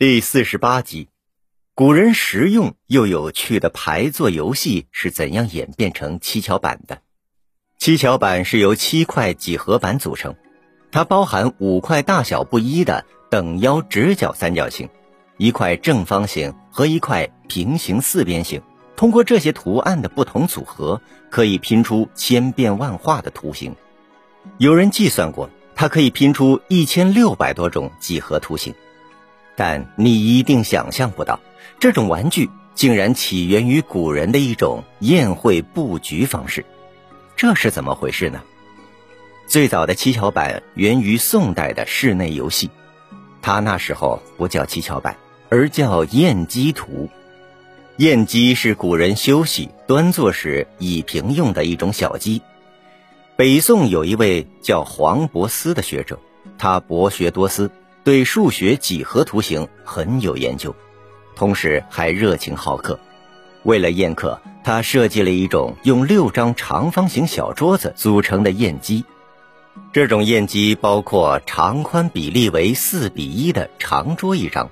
第四十八集，古人实用又有趣的牌座游戏是怎样演变成七巧板的？七巧板是由七块几何板组成，它包含五块大小不一的等腰直角三角形，一块正方形和一块平行四边形。通过这些图案的不同组合，可以拼出千变万化的图形。有人计算过，它可以拼出一千六百多种几何图形。但你一定想象不到，这种玩具竟然起源于古人的一种宴会布局方式。这是怎么回事呢？最早的七巧板源于宋代的室内游戏，它那时候不叫七巧板，而叫宴鸡图。宴鸡是古人休息端坐时倚屏用的一种小鸡。北宋有一位叫黄伯思的学者，他博学多思，对数学几何图形很有研究，同时还热情好客。为了宴客，他设计了一种用六张长方形小桌子组成的宴机。这种宴机包括长宽比例为四比一的长桌一张，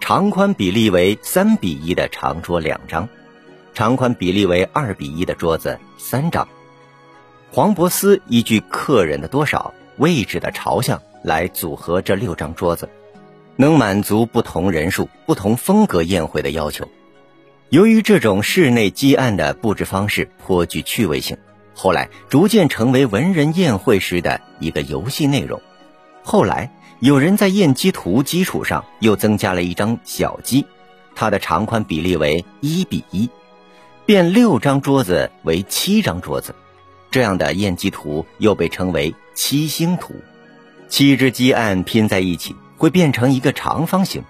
长宽比例为三比一的长桌两张，长宽比例为二比一的桌子三张。黄伯思依据客人的多少、位置的朝向来组合这六张桌子，能满足不同人数、不同风格宴会的要求。由于这种室内积案的布置方式颇具趣味性，后来逐渐成为文人宴会时的一个游戏内容。后来有人在宴鸡图基础上又增加了一张小鸡，它的长宽比例为一比一，变六张桌子为七张桌子。这样的宴鸡图又被称为七星图。七只鸡案拼在一起会变成一个长方形。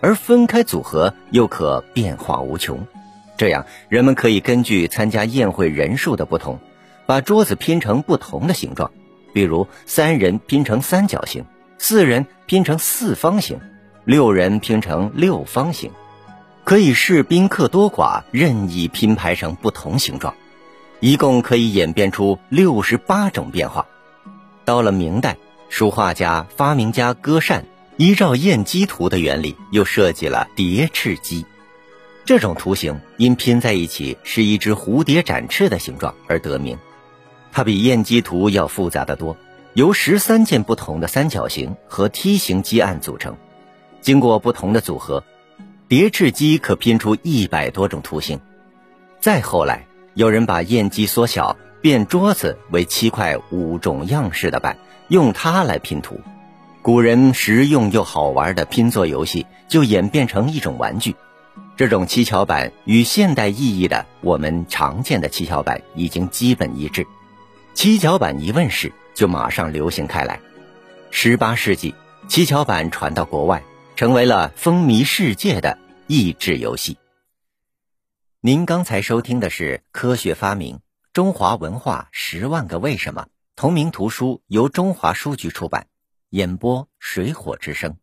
而分开组合又可变化无穷，这样人们可以根据参加宴会人数的不同，把桌子拼成不同的形状。比如三人拼成三角形，四人拼成四方形，六人拼成六方形，可以视宾客多寡任意拼排成不同形状，一共可以演变出六十八种变化。到了明代，书画家、发明家歌善。依照燕鸡图的原理，又设计了蝶翅鸡。这种图形因拼在一起是一只蝴蝶展翅的形状而得名。它比燕鸡图要复杂的多，由十三件不同的三角形和梯形鸡案组成。经过不同的组合，蝶翅鸡可拼出一百多种图形。再后来，有人把燕鸡缩小，变桌子为七块五种样式的板，用它来拼图。古人实用又好玩的拼坐游戏就演变成一种玩具，这种七巧板与现代意义的我们常见的七巧板已经基本一致。七巧板一问世，就马上流行开来。十八世纪，七巧板传到国外，成为了风靡世界的益智游戏。您刚才收听的是《科学发明：中华文化十万个为什么》同名图书，由中华书局出版。演播水火之声。